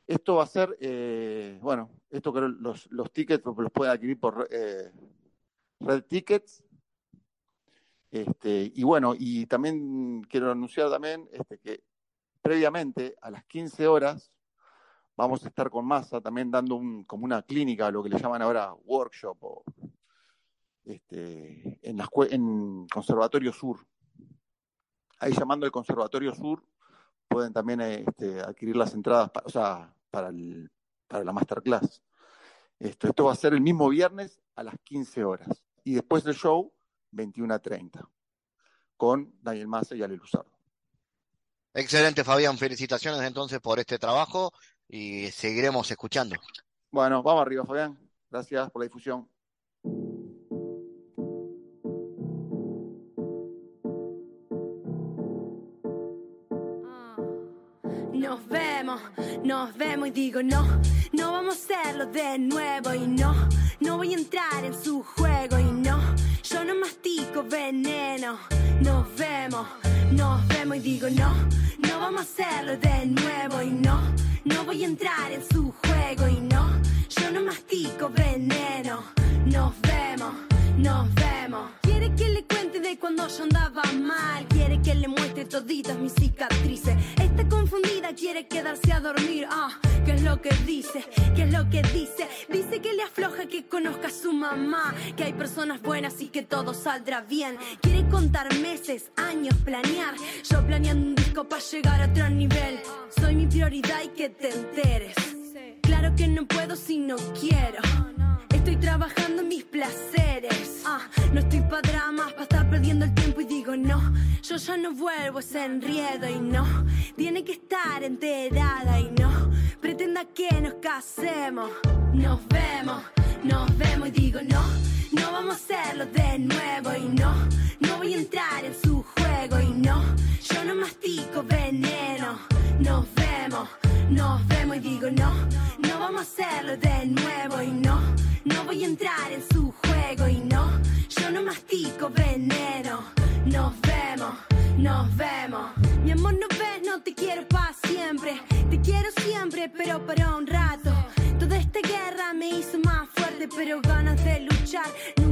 Esto va a ser, eh, bueno, esto creo los, los tickets los pueden adquirir por eh, Red Tickets. Este, y bueno, y también quiero anunciar también este, que previamente, a las 15 horas, vamos a estar con Massa también dando un, como una clínica, lo que le llaman ahora workshop, o, este, en, la, en Conservatorio Sur. Ahí llamando al Conservatorio Sur, pueden también este, adquirir las entradas para, o sea, para, el, para la masterclass. Esto, esto va a ser el mismo viernes a las 15 horas. Y después del show, 21 a 30, con Daniel Massa y Ale Luzardo. Excelente, Fabián. Felicitaciones entonces por este trabajo y seguiremos escuchando. Bueno, vamos arriba, Fabián. Gracias por la difusión. Nos vemos, nos vemos y digo no, no vamos a hacerlo de nuevo y no, no voy a entrar en su juego y no, mastico veneno. Nos vemos, nos vemos y digo no no vamos a hacerlo de nuevo y no, no voy a entrar en su juego y no, yo no mastico veneno. Nos vemos, nos vemos. Que le de cuando yo andaba mal, quiere que le muestre toditas mis cicatrices. Está confundida, quiere quedarse a dormir. Ah, ¿qué es lo que dice? ¿Qué es lo que dice? Dice que le afloja que conozca a su mamá, que hay personas buenas y que todo saldrá bien. Quiere contar meses, años, planear. Yo planeando un disco para llegar a otro nivel. Soy mi prioridad y que te enteres. Claro que no puedo si no quiero. Estoy trabajando en mis placeres. Ah, no estoy para dramas, para estar perdiendo el tiempo y digo no. Yo ya no vuelvo ese enriedo y no. Tiene que estar enterada y no. Pretenda que nos casemos. Nos vemos, nos vemos y digo no, no vamos a hacerlo de nuevo y no, no voy a entrar en su juego y no, yo no mastico veneno, nos vemos, nos vemos y digo no, no vamos a hacerlo de nuevo y no, no voy a entrar en su juego y no, yo no mastico veneno, nos vemos, nos vemos. Mi amor, no ves, no te quiero para siempre, te quiero siempre, pero para un rato. Toda esta guerra me hizo más fuerte, pero ganas de luchar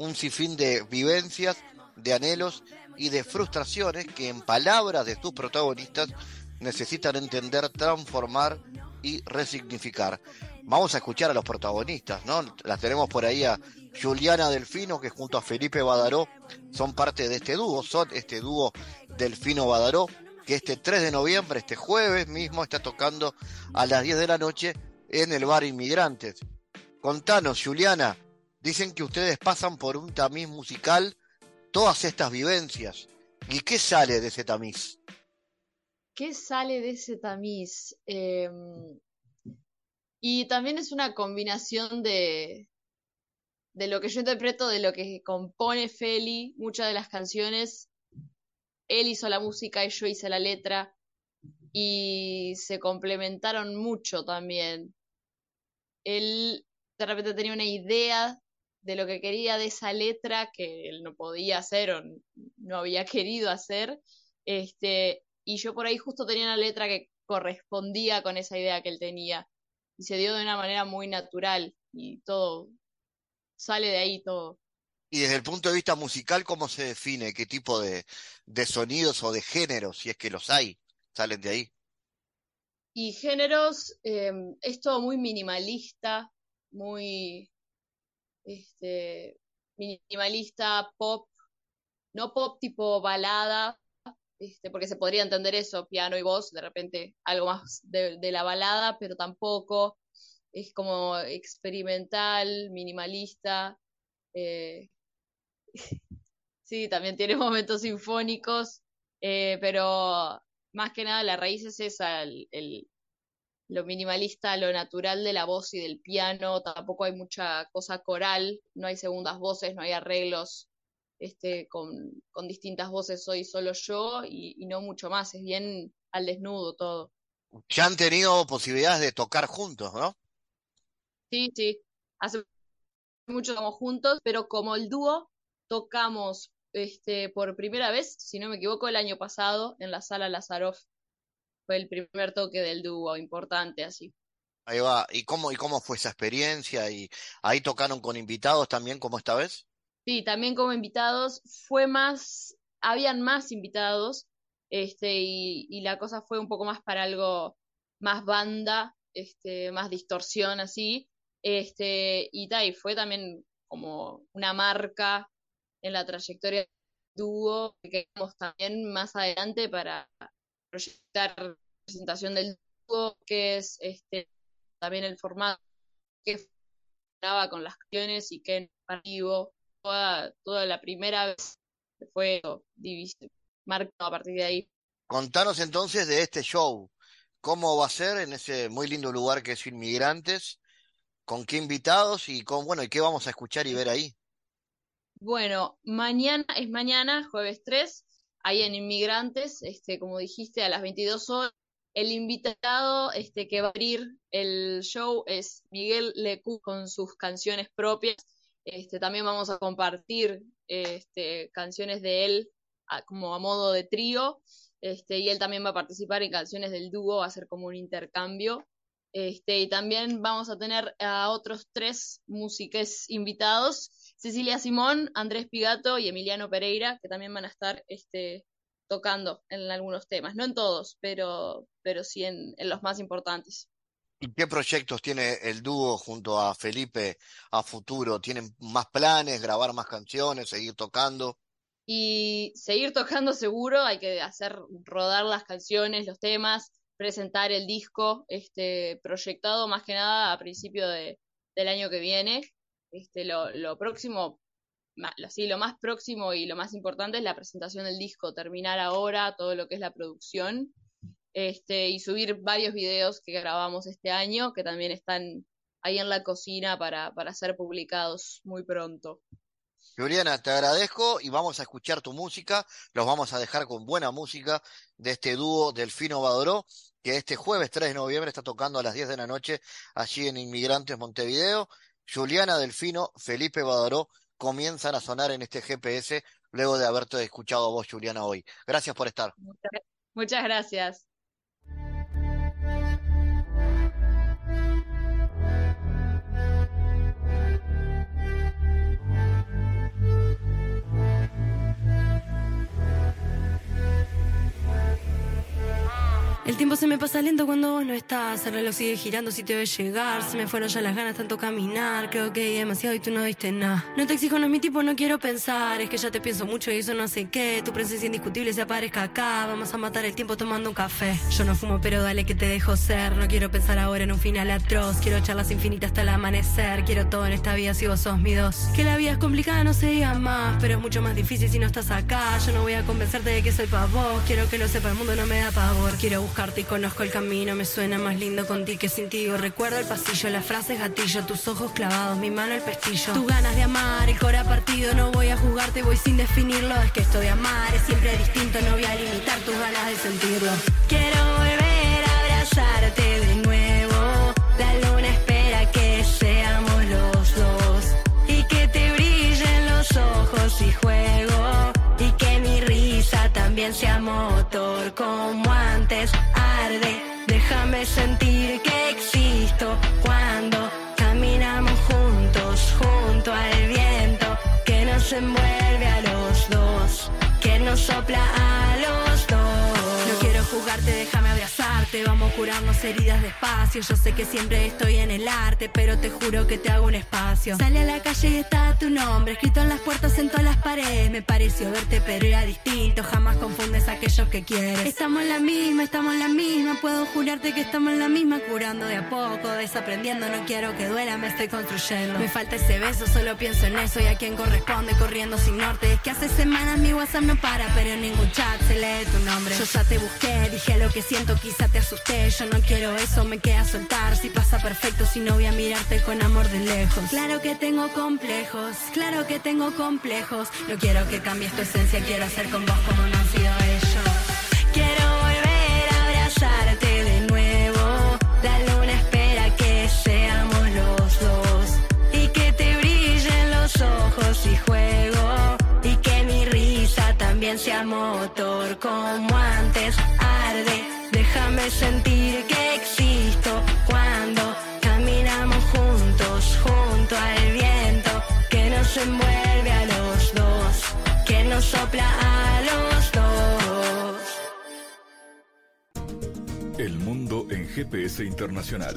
un sinfín de vivencias, de anhelos y de frustraciones que en palabras de sus protagonistas necesitan entender, transformar y resignificar. Vamos a escuchar a los protagonistas, ¿no? Las tenemos por ahí a Juliana Delfino, que junto a Felipe Badaró son parte de este dúo, son este dúo Delfino Badaró, que este 3 de noviembre, este jueves mismo, está tocando a las 10 de la noche en el bar Inmigrantes. Contanos, Juliana, dicen que ustedes pasan por un tamiz musical todas estas vivencias. ¿Y qué sale de ese tamiz? ¿Qué sale de ese tamiz? Eh, y también es una combinación de, de lo que yo interpreto, de lo que compone Feli, muchas de las canciones. Él hizo la música y yo hice la letra. Y se complementaron mucho también. Él de repente tenía una idea de lo que quería de esa letra que él no podía hacer o no había querido hacer. Este, y yo por ahí justo tenía una letra que correspondía con esa idea que él tenía. Y se dio de una manera muy natural y todo sale de ahí todo. Y desde el punto de vista musical, ¿cómo se define? ¿Qué tipo de, de sonidos o de géneros, si es que los hay, salen de ahí? Y géneros, eh, es todo muy minimalista, muy este, minimalista, pop, no pop tipo balada, este, porque se podría entender eso, piano y voz, de repente algo más de, la balada, pero tampoco es como experimental, minimalista. Eh, sí, también tiene momentos sinfónicos, eh, pero más que nada la raíz es esa, el, el, lo minimalista, lo natural de la voz y del piano, tampoco hay mucha cosa coral, no hay segundas voces, no hay arreglos este, con, con distintas voces, soy solo yo y, y no mucho más, es bien al desnudo todo. Ya han tenido posibilidades de tocar juntos, ¿no? Sí, sí. Hace mucho estamos juntos, pero como el dúo tocamos este por primera vez, si no me equivoco, el año pasado en la sala Lazaroff. Fue el primer toque del dúo importante así. Ahí va. ¿Y cómo, y cómo fue esa experiencia? ¿Y ahí tocaron con invitados también como esta vez? Sí, también como invitados. Fue más, habían más invitados, este, y, y la cosa fue un poco más para algo más banda, este, más distorsión así. Este, y, ta, y fue también como una marca en la trayectoria del dúo que queremos también más adelante para proyectar la presentación del dúo, que es este también el formato que funcionaba con las canciones y que en partido toda, toda la primera vez fue marcado a partir de ahí. Contanos entonces de este show. ¿Cómo va a ser en ese muy lindo lugar que es Inmigrantes? ¿Con qué invitados y con, bueno, y qué vamos a escuchar y ver ahí? Bueno, mañana es mañana, jueves 3, ahí en Inmigrantes, este, como dijiste, a las 22 horas. El invitado este, que va a abrir el show es Miguel Lecu con sus canciones propias. Este, también vamos a compartir este, canciones de él a, como a modo de trío. Este, y él también va a participar en canciones del dúo, va a ser como un intercambio. Este, y también vamos a tener a otros tres músicos invitados, Cecilia Simón, Andrés Pigato y Emiliano Pereira, que también van a estar este, tocando en algunos temas, no en todos, pero, pero sí en, en los más importantes. ¿Y qué proyectos tiene el dúo junto a Felipe a futuro? ¿Tienen más planes, grabar más canciones, seguir tocando? Y seguir tocando seguro, hay que hacer rodar las canciones, los temas, presentar el disco este, proyectado más que nada a principio de, del año que viene. Este, lo, lo próximo, sí, lo más próximo y lo más importante es la presentación del disco, terminar ahora todo lo que es la producción este, y subir varios videos que grabamos este año, que también están ahí en la cocina para, para ser publicados muy pronto. Juliana, te agradezco y vamos a escuchar tu música. Los vamos a dejar con buena música de este dúo Delfino Badoró, que este jueves 3 de noviembre está tocando a las 10 de la noche allí en Inmigrantes Montevideo. Juliana Delfino, Felipe Badoró comienzan a sonar en este GPS luego de haberte escuchado a vos, Juliana, hoy. Gracias por estar. Muchas gracias. Tiempo se me pasa lento cuando vos no estás. El reloj sigue girando si te ves llegar. Se me fueron ya las ganas tanto caminar. Creo que demasiado y tú no diste nada. No te exijo, no es mi tipo, no quiero pensar. Es que ya te pienso mucho y eso no sé qué. Tu presencia indiscutible se aparezca acá. Vamos a matar el tiempo tomando un café. Yo no fumo, pero dale que te dejo ser. No quiero pensar ahora en un final atroz. Quiero charlas infinitas hasta el amanecer. Quiero todo en esta vida si vos sos mi dos. Que la vida es complicada, no se diga más. Pero es mucho más difícil si no estás acá. Yo no voy a convencerte de que soy pa' vos. Quiero que lo sepa el mundo, no me da pavor. Quiero buscar y conozco el camino. Me suena más lindo contigo que sin ti. Recuerdo el pasillo, la frase gatillo, tus ojos clavados, mi mano el pestillo. Tus ganas de amar, el cora partido. No voy a jugarte, voy sin definirlo. Es que esto de amar es siempre distinto. No voy a limitar tus ganas de sentirlo. Quiero volver a abrazarte de nuevo. La luna espera que seamos los dos. Y que te brillen los ojos y juego. Y que mi risa también sea motor como antes Déjame sentir que existo cuando caminamos juntos, junto al viento que nos envuelve a los dos, que nos sopla a los dos. No quiero jugarte, déjame vamos a curarnos heridas despacio. Yo sé que siempre estoy en el arte, pero te juro que te hago un espacio. Sale a la calle y está tu nombre, escrito en las puertas, en todas las paredes. Me pareció verte, pero era distinto. Jamás confundes a aquellos que quieres. Estamos en la misma, estamos en la misma. Puedo jurarte que estamos en la misma, curando de a poco, desaprendiendo. No quiero que duela, me estoy construyendo. Me falta ese beso, solo pienso en eso y a quien corresponde, corriendo sin norte. Es que hace semanas mi WhatsApp no para, pero en ningún chat se lee tu nombre. Yo ya te busqué, dije lo que siento, te asusté, yo no quiero eso, me queda soltar. Si pasa perfecto, si no voy a mirarte con amor de lejos. Claro que tengo complejos, claro que tengo complejos. No quiero que cambies tu esencia, quiero hacer con vos como no han sido ellos. Quiero volver a abrazarte de nuevo. La luna espera que seamos los dos. Y que te brillen los ojos y juego. Y que mi risa también sea motor como Sentir que existo cuando caminamos juntos, junto al viento que nos envuelve a los dos, que nos sopla a los dos. El mundo en GPS internacional.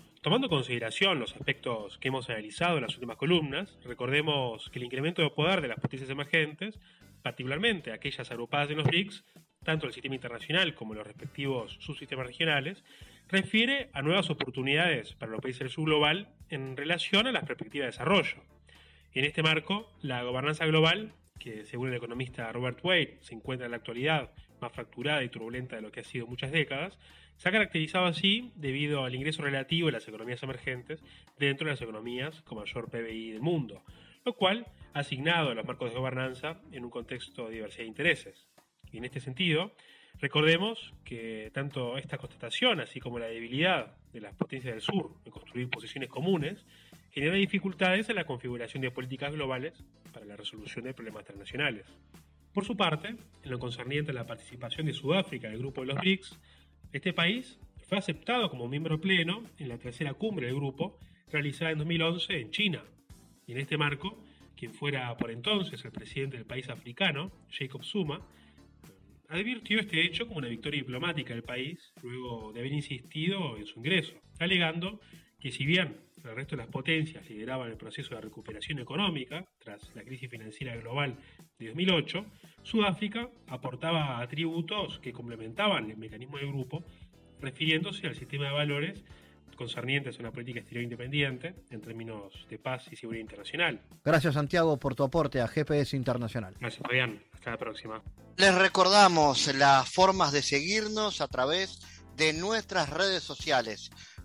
Tomando en consideración los aspectos que hemos analizado en las últimas columnas, recordemos que el incremento de poder de las potencias emergentes, particularmente aquellas agrupadas en los BRICS, tanto el sistema internacional como los respectivos subsistemas regionales, refiere a nuevas oportunidades para los países del sur global en relación a las perspectivas de desarrollo. en este marco, la gobernanza global, que según el economista Robert Wade se encuentra en la actualidad más fracturada y turbulenta de lo que ha sido muchas décadas, se ha caracterizado así debido al ingreso relativo de las economías emergentes dentro de las economías con mayor PBI del mundo, lo cual ha asignado a los marcos de gobernanza en un contexto de diversidad de intereses. Y en este sentido, recordemos que tanto esta constatación, así como la debilidad de las potencias del sur en construir posiciones comunes, genera dificultades en la configuración de políticas globales para la resolución de problemas transnacionales. Por su parte, en lo concerniente a la participación de Sudáfrica en el grupo de los BRICS, este país fue aceptado como miembro pleno en la tercera cumbre del grupo realizada en 2011 en China. Y en este marco, quien fuera por entonces el presidente del país africano, Jacob Zuma, advirtió este hecho como una victoria diplomática del país luego de haber insistido en su ingreso, alegando que si bien el resto de las potencias lideraban el proceso de recuperación económica tras la crisis financiera global de 2008, Sudáfrica aportaba atributos que complementaban el mecanismo del grupo, refiriéndose al sistema de valores concernientes a una política exterior independiente en términos de paz y seguridad internacional. Gracias Santiago por tu aporte a GPS Internacional. Gracias Fabián, hasta la próxima. Les recordamos las formas de seguirnos a través de nuestras redes sociales.